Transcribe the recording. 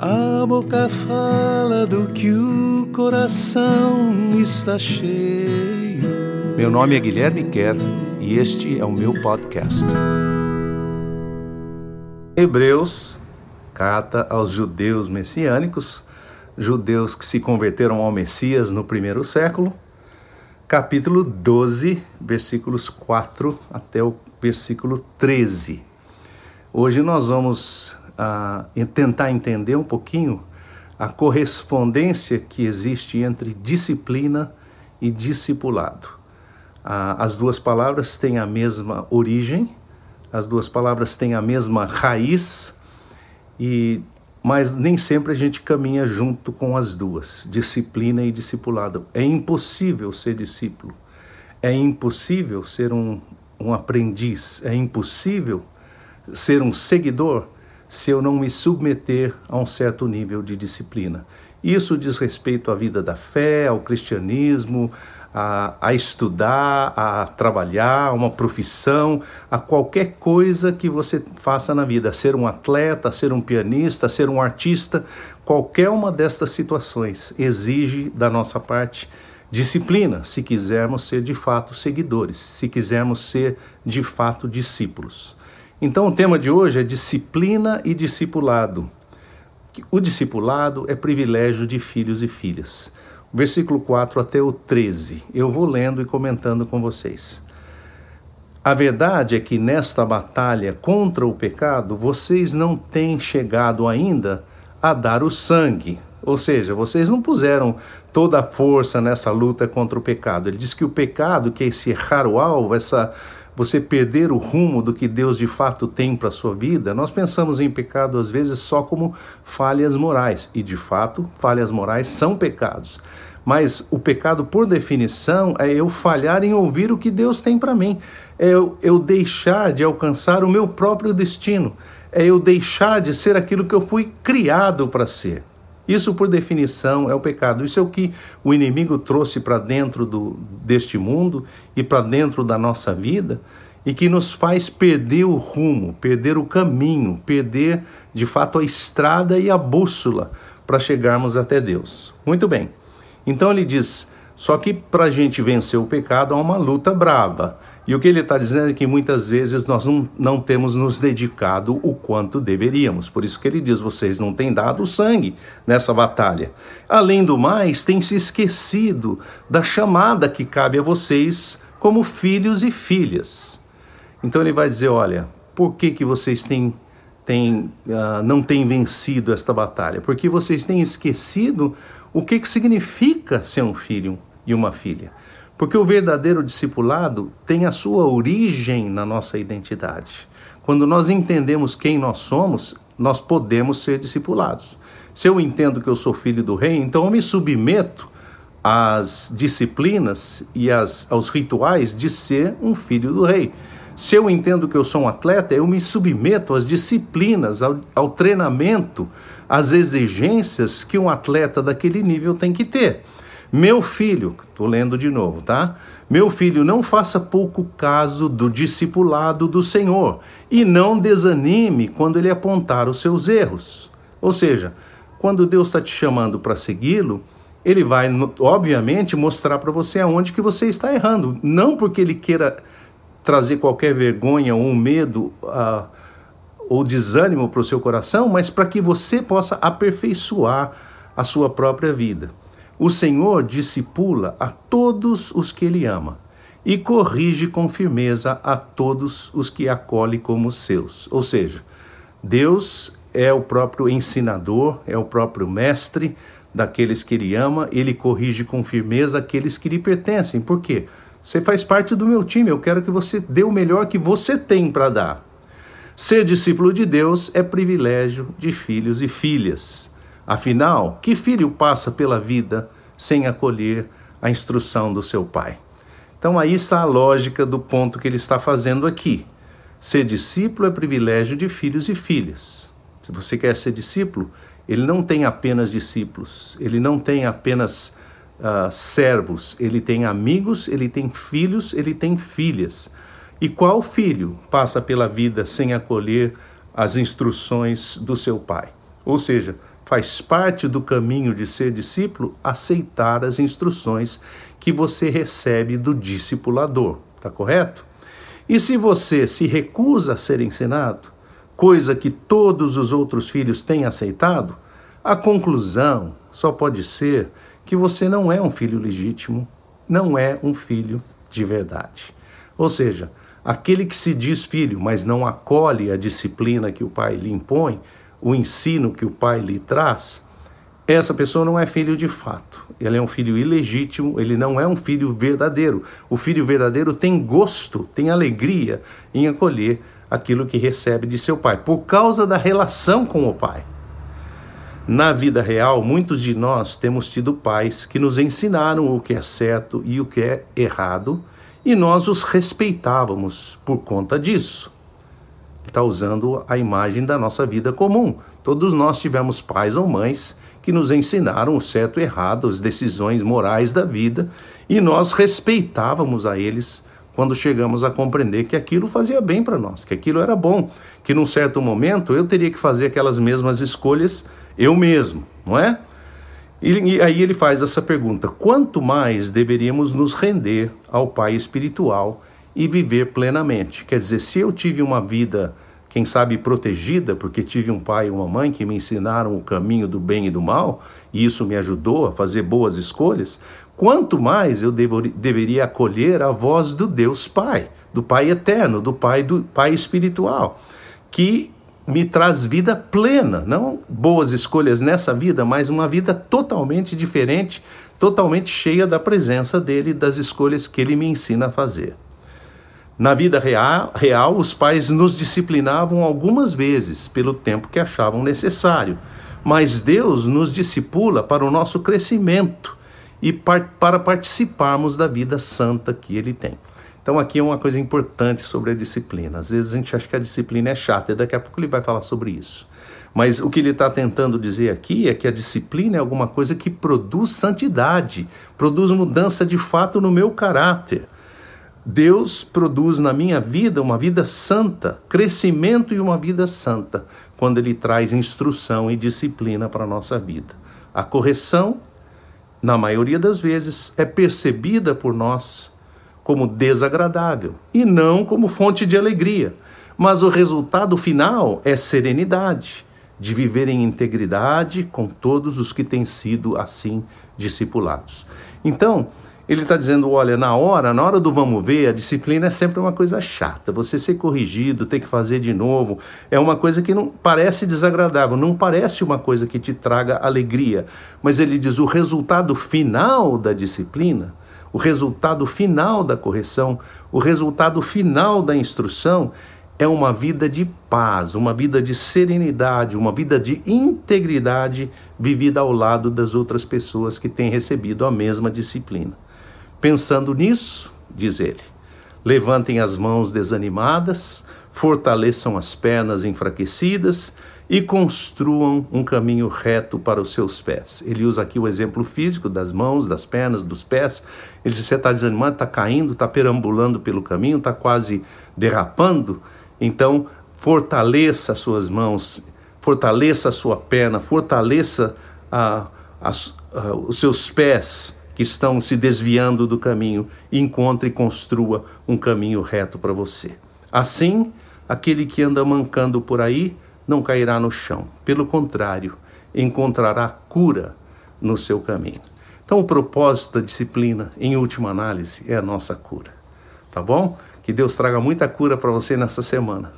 A boca fala do que o coração está cheio. Meu nome é Guilherme Kerr e este é o meu podcast. Hebreus, carta aos judeus messiânicos, judeus que se converteram ao Messias no primeiro século, capítulo 12, versículos 4 até o versículo 13. Hoje nós vamos tentar entender um pouquinho a correspondência que existe entre disciplina e discipulado. as duas palavras têm a mesma origem, as duas palavras têm a mesma raiz, e mas nem sempre a gente caminha junto com as duas, disciplina e discipulado. É impossível ser discípulo, é impossível ser um, um aprendiz, é impossível ser um seguidor se eu não me submeter a um certo nível de disciplina. Isso diz respeito à vida da fé, ao cristianismo, a, a, estudar, a trabalhar, a uma profissão, a qualquer coisa que você faça na vida, ser um atleta, ser um pianista, ser um artista, qualquer uma destas situações exige da nossa parte disciplina, se quisermos ser de fato seguidores, se quisermos ser de fato discípulos. Então, o tema de hoje é disciplina e discipulado. O discipulado é privilégio de filhos e filhas. Versículo 4 até o 13. Eu vou lendo e comentando com vocês. A verdade é que nesta batalha contra o pecado, vocês não têm chegado ainda a dar o sangue. Ou seja, vocês não puseram toda a força nessa luta contra o pecado. Ele diz que o pecado, que é esse errar o alvo, essa você perder o rumo do que Deus de fato tem para a sua vida, nós pensamos em pecado às vezes só como falhas morais. E de fato, falhas morais são pecados. Mas o pecado, por definição, é eu falhar em ouvir o que Deus tem para mim. É eu, eu deixar de alcançar o meu próprio destino. É eu deixar de ser aquilo que eu fui criado para ser. Isso, por definição, é o pecado. Isso é o que o inimigo trouxe para dentro do, deste mundo e para dentro da nossa vida e que nos faz perder o rumo, perder o caminho, perder de fato a estrada e a bússola para chegarmos até Deus. Muito bem. Então ele diz: só que para a gente vencer o pecado há uma luta brava. E o que ele está dizendo é que muitas vezes nós não, não temos nos dedicado o quanto deveríamos. Por isso que ele diz: vocês não têm dado sangue nessa batalha. Além do mais, têm se esquecido da chamada que cabe a vocês como filhos e filhas. Então ele vai dizer: olha, por que, que vocês têm, têm, uh, não têm vencido esta batalha? Porque vocês têm esquecido o que, que significa ser um filho e uma filha. Porque o verdadeiro discipulado tem a sua origem na nossa identidade. Quando nós entendemos quem nós somos, nós podemos ser discipulados. Se eu entendo que eu sou filho do rei, então eu me submeto às disciplinas e às, aos rituais de ser um filho do rei. Se eu entendo que eu sou um atleta, eu me submeto às disciplinas, ao, ao treinamento, às exigências que um atleta daquele nível tem que ter. Meu filho, estou lendo de novo, tá? Meu filho, não faça pouco caso do discipulado do Senhor e não desanime quando ele apontar os seus erros. Ou seja, quando Deus está te chamando para segui-lo, ele vai, obviamente, mostrar para você aonde que você está errando. Não porque ele queira trazer qualquer vergonha ou medo uh, ou desânimo para o seu coração, mas para que você possa aperfeiçoar a sua própria vida. O Senhor discipula a todos os que Ele ama e corrige com firmeza a todos os que acolhe como seus. Ou seja, Deus é o próprio ensinador, é o próprio mestre daqueles que Ele ama, Ele corrige com firmeza aqueles que lhe pertencem. Por quê? Você faz parte do meu time, eu quero que você dê o melhor que você tem para dar. Ser discípulo de Deus é privilégio de filhos e filhas. Afinal, que filho passa pela vida sem acolher a instrução do seu pai? Então aí está a lógica do ponto que ele está fazendo aqui. Ser discípulo é privilégio de filhos e filhas. Se você quer ser discípulo, ele não tem apenas discípulos, ele não tem apenas uh, servos, ele tem amigos, ele tem filhos, ele tem filhas. E qual filho passa pela vida sem acolher as instruções do seu pai? Ou seja, faz parte do caminho de ser discípulo aceitar as instruções que você recebe do discipulador, tá correto? E se você se recusa a ser ensinado, coisa que todos os outros filhos têm aceitado, a conclusão só pode ser que você não é um filho legítimo, não é um filho de verdade. Ou seja, aquele que se diz filho, mas não acolhe a disciplina que o pai lhe impõe, o ensino que o pai lhe traz, essa pessoa não é filho de fato. Ele é um filho ilegítimo, ele não é um filho verdadeiro. O filho verdadeiro tem gosto, tem alegria em acolher aquilo que recebe de seu pai, por causa da relação com o pai. Na vida real, muitos de nós temos tido pais que nos ensinaram o que é certo e o que é errado, e nós os respeitávamos por conta disso está usando a imagem da nossa vida comum. Todos nós tivemos pais ou mães que nos ensinaram o certo e errado, as decisões morais da vida, e nós respeitávamos a eles quando chegamos a compreender que aquilo fazia bem para nós, que aquilo era bom, que num certo momento eu teria que fazer aquelas mesmas escolhas eu mesmo, não é? E aí ele faz essa pergunta: quanto mais deveríamos nos render ao Pai espiritual e viver plenamente. Quer dizer, se eu tive uma vida, quem sabe, protegida, porque tive um pai e uma mãe que me ensinaram o caminho do bem e do mal, e isso me ajudou a fazer boas escolhas, quanto mais eu devo, deveria acolher a voz do Deus Pai, do Pai eterno, do Pai do Pai espiritual, que me traz vida plena, não boas escolhas nessa vida, mas uma vida totalmente diferente, totalmente cheia da presença dele, das escolhas que ele me ensina a fazer. Na vida real, os pais nos disciplinavam algumas vezes pelo tempo que achavam necessário, mas Deus nos discipula para o nosso crescimento e para participarmos da vida santa que Ele tem. Então, aqui é uma coisa importante sobre a disciplina. Às vezes a gente acha que a disciplina é chata, e daqui a pouco ele vai falar sobre isso. Mas o que ele está tentando dizer aqui é que a disciplina é alguma coisa que produz santidade, produz mudança de fato no meu caráter. Deus produz na minha vida uma vida santa, crescimento e uma vida santa, quando Ele traz instrução e disciplina para a nossa vida. A correção, na maioria das vezes, é percebida por nós como desagradável e não como fonte de alegria. Mas o resultado final é serenidade, de viver em integridade com todos os que têm sido assim discipulados. Então, ele está dizendo: olha, na hora, na hora do vamos ver, a disciplina é sempre uma coisa chata. Você ser corrigido, ter que fazer de novo, é uma coisa que não parece desagradável, não parece uma coisa que te traga alegria. Mas ele diz: o resultado final da disciplina, o resultado final da correção, o resultado final da instrução é uma vida de paz, uma vida de serenidade, uma vida de integridade vivida ao lado das outras pessoas que têm recebido a mesma disciplina. Pensando nisso, diz ele, levantem as mãos desanimadas, fortaleçam as pernas enfraquecidas e construam um caminho reto para os seus pés. Ele usa aqui o exemplo físico das mãos, das pernas, dos pés. Ele diz: você está desanimado, está caindo, está perambulando pelo caminho, está quase derrapando. Então, fortaleça as suas mãos, fortaleça a sua perna, fortaleça os seus pés que estão se desviando do caminho, encontre e construa um caminho reto para você. Assim, aquele que anda mancando por aí não cairá no chão. Pelo contrário, encontrará cura no seu caminho. Então, o propósito da disciplina, em última análise, é a nossa cura. Tá bom? Que Deus traga muita cura para você nessa semana.